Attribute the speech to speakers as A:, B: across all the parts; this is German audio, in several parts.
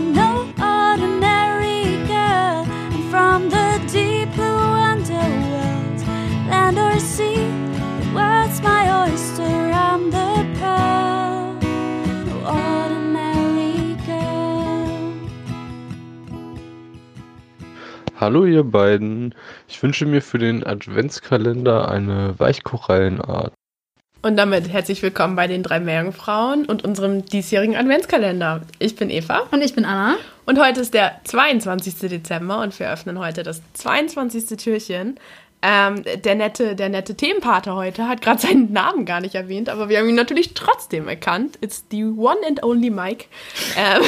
A: No ordinary girl. From the deep blue underworld, land or sea. The world's my oyster, I'm pearl. No ordinary girl.
B: Hallo ihr beiden. Ich wünsche mir für den Adventskalender eine Weichkorallenart.
C: Und damit herzlich willkommen bei den drei Meerjungfrauen und unserem diesjährigen Adventskalender. Ich bin Eva
D: Und ich bin Anna.
C: und heute ist der 22. Dezember und wir öffnen heute das 22. Türchen. Ähm, der, nette, der nette Themenpate heute hat gerade seinen Namen gar nicht erwähnt, aber wir haben ihn natürlich trotzdem erkannt. It's the one and only Mike. Ähm,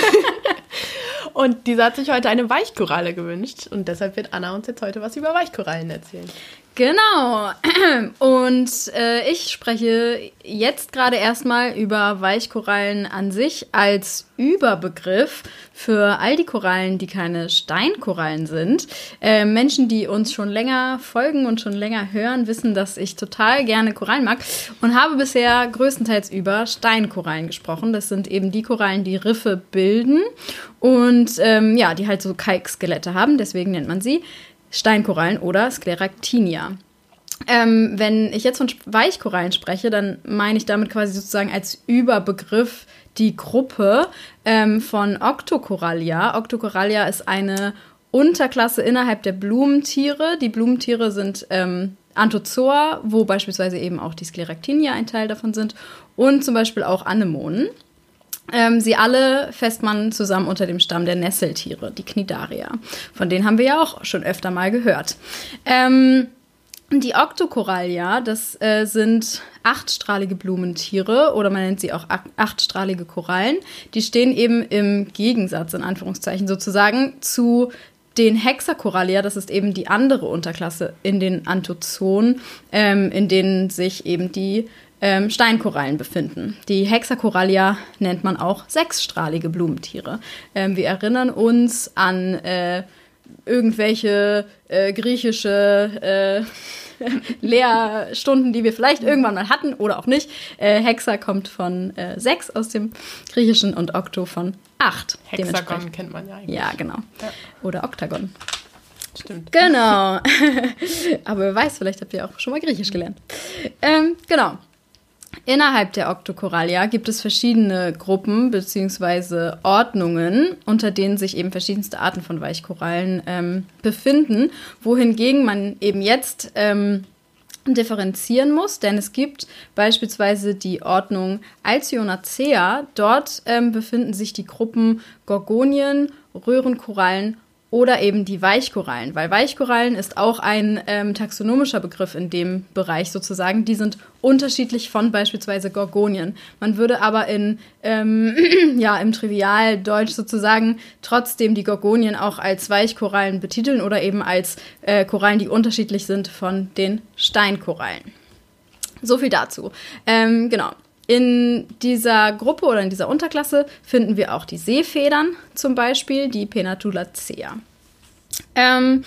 C: und dieser hat sich heute eine Weichkoralle gewünscht und deshalb wird Anna uns jetzt heute was über Weichkorallen erzählen.
D: Genau. Und äh, ich spreche jetzt gerade erstmal über Weichkorallen an sich als Überbegriff für all die Korallen, die keine Steinkorallen sind. Äh, Menschen, die uns schon länger folgen und schon länger hören, wissen, dass ich total gerne Korallen mag und habe bisher größtenteils über Steinkorallen gesprochen. Das sind eben die Korallen, die Riffe bilden und ähm, ja, die halt so Kalkskelette haben. Deswegen nennt man sie Steinkorallen oder Skleractinia. Ähm, wenn ich jetzt von Weichkorallen spreche, dann meine ich damit quasi sozusagen als Überbegriff die Gruppe ähm, von Octocorallia. Octocorallia ist eine Unterklasse innerhalb der Blumentiere. Die Blumentiere sind ähm, Anthozoa, wo beispielsweise eben auch die Skleractinia ein Teil davon sind und zum Beispiel auch Anemonen. Ähm, sie alle fässt man zusammen unter dem Stamm der Nesseltiere, die Cnidaria. Von denen haben wir ja auch schon öfter mal gehört. Ähm, die Octocorallia, das äh, sind achtstrahlige Blumentiere oder man nennt sie auch ach- achtstrahlige Korallen. Die stehen eben im Gegensatz, in Anführungszeichen sozusagen, zu den Hexacorallia, das ist eben die andere Unterklasse in den Anthozoen, ähm, in denen sich eben die ähm, Steinkorallen befinden. Die Hexacorallia nennt man auch sechsstrahlige Blumentiere. Ähm, wir erinnern uns an äh, irgendwelche äh, griechische äh, Lehrstunden, die wir vielleicht irgendwann mal hatten oder auch nicht. Äh, Hexa kommt von äh, sechs aus dem Griechischen und Okto von acht.
C: Hexagon kennt man ja eigentlich.
D: Ja, genau.
C: Ja.
D: Oder Oktagon.
C: Stimmt.
D: Genau. Aber wer weiß, vielleicht habt ihr auch schon mal Griechisch gelernt. Ähm, genau. Innerhalb der Octocorallia gibt es verschiedene Gruppen bzw. Ordnungen, unter denen sich eben verschiedenste Arten von Weichkorallen ähm, befinden, wohingegen man eben jetzt ähm, differenzieren muss, denn es gibt beispielsweise die Ordnung Alcyanacea. Dort ähm, befinden sich die Gruppen Gorgonien, Röhrenkorallen oder eben die Weichkorallen, weil Weichkorallen ist auch ein ähm, taxonomischer Begriff in dem Bereich sozusagen. Die sind unterschiedlich von beispielsweise Gorgonien. Man würde aber in ähm, ja im Trivialdeutsch sozusagen trotzdem die Gorgonien auch als Weichkorallen betiteln oder eben als äh, Korallen, die unterschiedlich sind von den Steinkorallen. So viel dazu. Ähm, genau. In dieser Gruppe oder in dieser Unterklasse finden wir auch die Seefedern, zum Beispiel die Penatulacea. Ähm,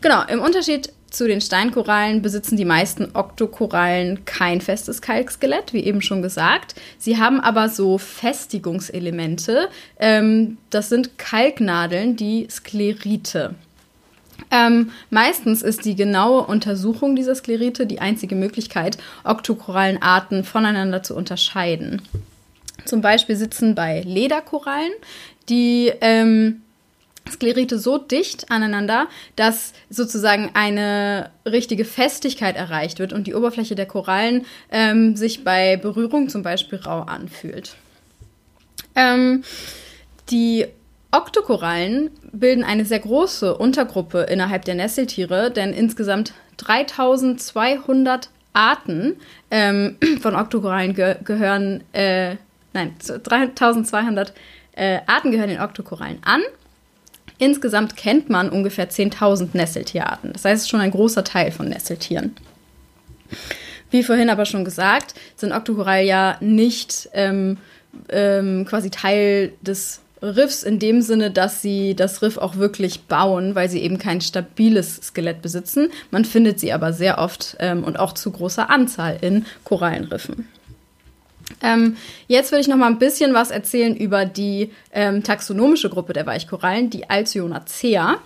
D: genau, im Unterschied zu den Steinkorallen besitzen die meisten Oktokorallen kein festes Kalkskelett, wie eben schon gesagt. Sie haben aber so Festigungselemente. Ähm, das sind Kalknadeln, die Sklerite. Ähm, meistens ist die genaue Untersuchung dieser Sklerite die einzige Möglichkeit, Oktokorallenarten voneinander zu unterscheiden. Zum Beispiel sitzen bei Lederkorallen die ähm, Sklerite so dicht aneinander, dass sozusagen eine richtige Festigkeit erreicht wird und die Oberfläche der Korallen ähm, sich bei Berührung zum Beispiel rau anfühlt. Ähm, die Oktokorallen bilden eine sehr große Untergruppe innerhalb der Nesseltiere, denn insgesamt 3200 Arten ähm, von Oktokorallen ge gehören, äh, nein, 3200 äh, Arten gehören den Oktokorallen an. Insgesamt kennt man ungefähr 10.000 Nesseltierarten. Das heißt, es ist schon ein großer Teil von Nesseltieren. Wie vorhin aber schon gesagt, sind Oktokorallen ja nicht ähm, ähm, quasi Teil des Riffs in dem Sinne, dass sie das Riff auch wirklich bauen, weil sie eben kein stabiles Skelett besitzen. Man findet sie aber sehr oft ähm, und auch zu großer Anzahl in Korallenriffen. Ähm, jetzt will ich noch mal ein bisschen was erzählen über die ähm, taxonomische Gruppe der Weichkorallen, die Alcyonaceae.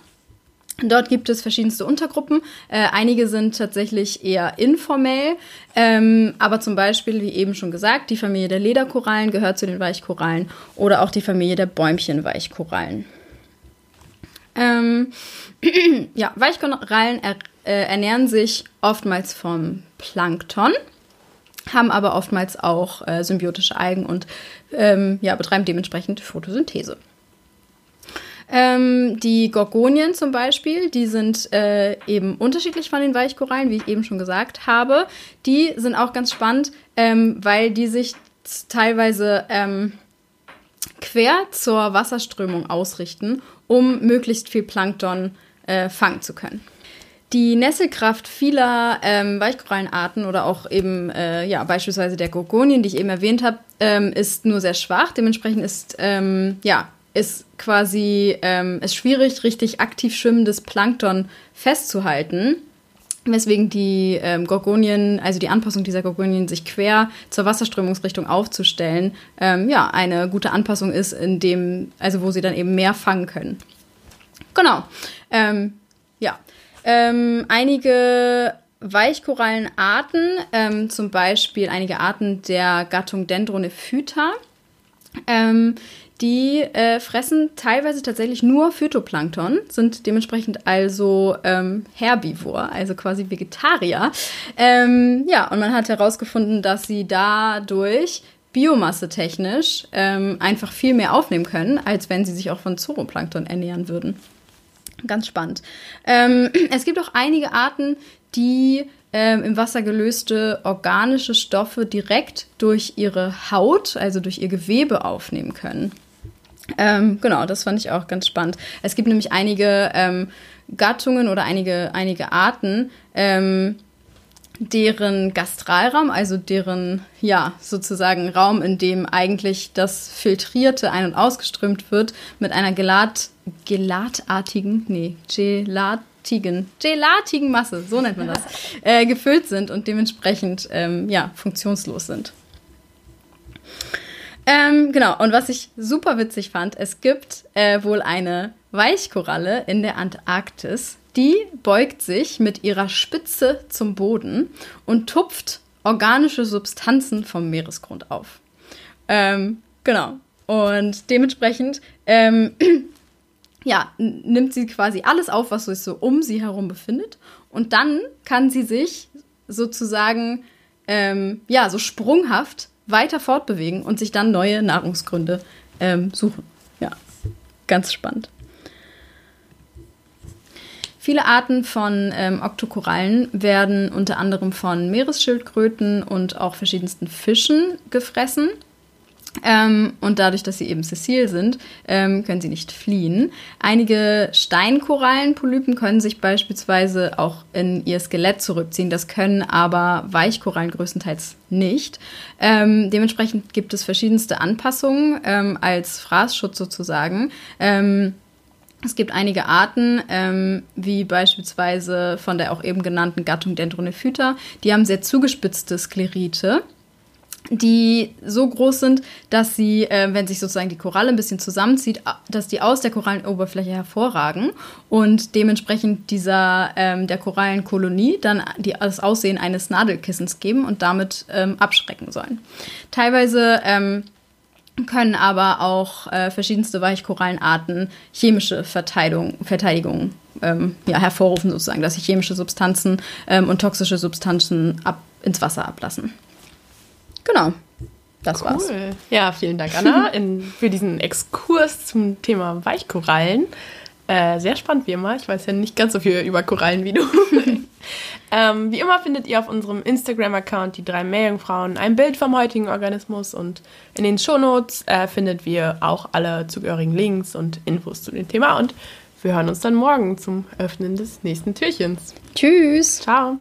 D: Dort gibt es verschiedenste Untergruppen. Äh, einige sind tatsächlich eher informell, ähm, aber zum Beispiel, wie eben schon gesagt, die Familie der Lederkorallen gehört zu den Weichkorallen oder auch die Familie der Bäumchenweichkorallen. Ähm, ja, Weichkorallen er, äh, ernähren sich oftmals vom Plankton, haben aber oftmals auch äh, symbiotische Algen und ähm, ja, betreiben dementsprechend Photosynthese. Ähm, die Gorgonien zum Beispiel, die sind äh, eben unterschiedlich von den Weichkorallen, wie ich eben schon gesagt habe. Die sind auch ganz spannend, ähm, weil die sich teilweise ähm, quer zur Wasserströmung ausrichten, um möglichst viel Plankton äh, fangen zu können. Die Nesselkraft vieler ähm, Weichkorallenarten oder auch eben äh, ja, beispielsweise der Gorgonien, die ich eben erwähnt habe, ähm, ist nur sehr schwach. Dementsprechend ist ähm, ja, ist quasi ähm, ist schwierig, richtig aktiv schwimmendes Plankton festzuhalten. Weswegen die ähm, Gorgonien, also die Anpassung dieser Gorgonien, sich quer zur Wasserströmungsrichtung aufzustellen, ähm, ja, eine gute Anpassung ist, in dem, also wo sie dann eben mehr fangen können. Genau. Ähm, ja. Ähm, einige Weichkorallenarten, ähm, zum Beispiel einige Arten der Gattung Dendronephyta, ähm, die äh, fressen teilweise tatsächlich nur Phytoplankton, sind dementsprechend also ähm, Herbivor, also quasi Vegetarier. Ähm, ja, und man hat herausgefunden, dass sie dadurch biomassetechnisch ähm, einfach viel mehr aufnehmen können, als wenn sie sich auch von Zooplankton ernähren würden. Ganz spannend. Ähm, es gibt auch einige Arten, die ähm, im Wasser gelöste organische Stoffe direkt durch ihre Haut, also durch ihr Gewebe aufnehmen können. Ähm, genau, das fand ich auch ganz spannend. Es gibt nämlich einige ähm, Gattungen oder einige, einige Arten, ähm, deren Gastralraum, also deren, ja, sozusagen Raum, in dem eigentlich das Filtrierte ein- und ausgeströmt wird, mit einer Gelat, gelatartigen, nee, gelatigen, gelatigen Masse, so nennt man das, äh, gefüllt sind und dementsprechend, ähm, ja, funktionslos sind. Ähm, genau, und was ich super witzig fand, es gibt äh, wohl eine Weichkoralle in der Antarktis, die beugt sich mit ihrer Spitze zum Boden und tupft organische Substanzen vom Meeresgrund auf. Ähm, genau. Und dementsprechend, ähm, ja, nimmt sie quasi alles auf, was sich so um sie herum befindet. Und dann kann sie sich sozusagen, ähm, ja, so sprunghaft weiter fortbewegen und sich dann neue Nahrungsgründe ähm, suchen. Ja, ganz spannend. Viele Arten von ähm, Oktokorallen werden unter anderem von Meeresschildkröten und auch verschiedensten Fischen gefressen. Ähm, und dadurch, dass sie eben sessil sind, ähm, können sie nicht fliehen. Einige Steinkorallenpolypen können sich beispielsweise auch in ihr Skelett zurückziehen. Das können aber Weichkorallen größtenteils nicht. Ähm, dementsprechend gibt es verschiedenste Anpassungen ähm, als Fraßschutz sozusagen. Ähm, es gibt einige Arten, ähm, wie beispielsweise von der auch eben genannten Gattung Dendronephyta, die haben sehr zugespitzte Sklerite die so groß sind, dass sie, äh, wenn sich sozusagen die Koralle ein bisschen zusammenzieht, dass die aus der Korallenoberfläche hervorragen und dementsprechend dieser ähm, der Korallenkolonie dann die, das Aussehen eines Nadelkissens geben und damit ähm, abschrecken sollen. Teilweise ähm, können aber auch äh, verschiedenste Weichkorallenarten chemische Verteidigung, Verteidigung ähm, ja, hervorrufen, sozusagen, dass sie chemische Substanzen ähm, und toxische Substanzen ab, ins Wasser ablassen. Genau. Das cool. war's.
C: Ja, vielen Dank, Anna, in, für diesen Exkurs zum Thema Weichkorallen. Äh, sehr spannend wie immer. Ich weiß ja nicht ganz so viel über Korallen wie du. Ähm, wie immer findet ihr auf unserem Instagram-Account die drei Meerjungfrauen ein Bild vom heutigen Organismus und in den Shownotes äh, findet wir auch alle zugehörigen Links und Infos zu dem Thema und wir hören uns dann morgen zum Öffnen des nächsten Türchens.
D: Tschüss.
C: Ciao.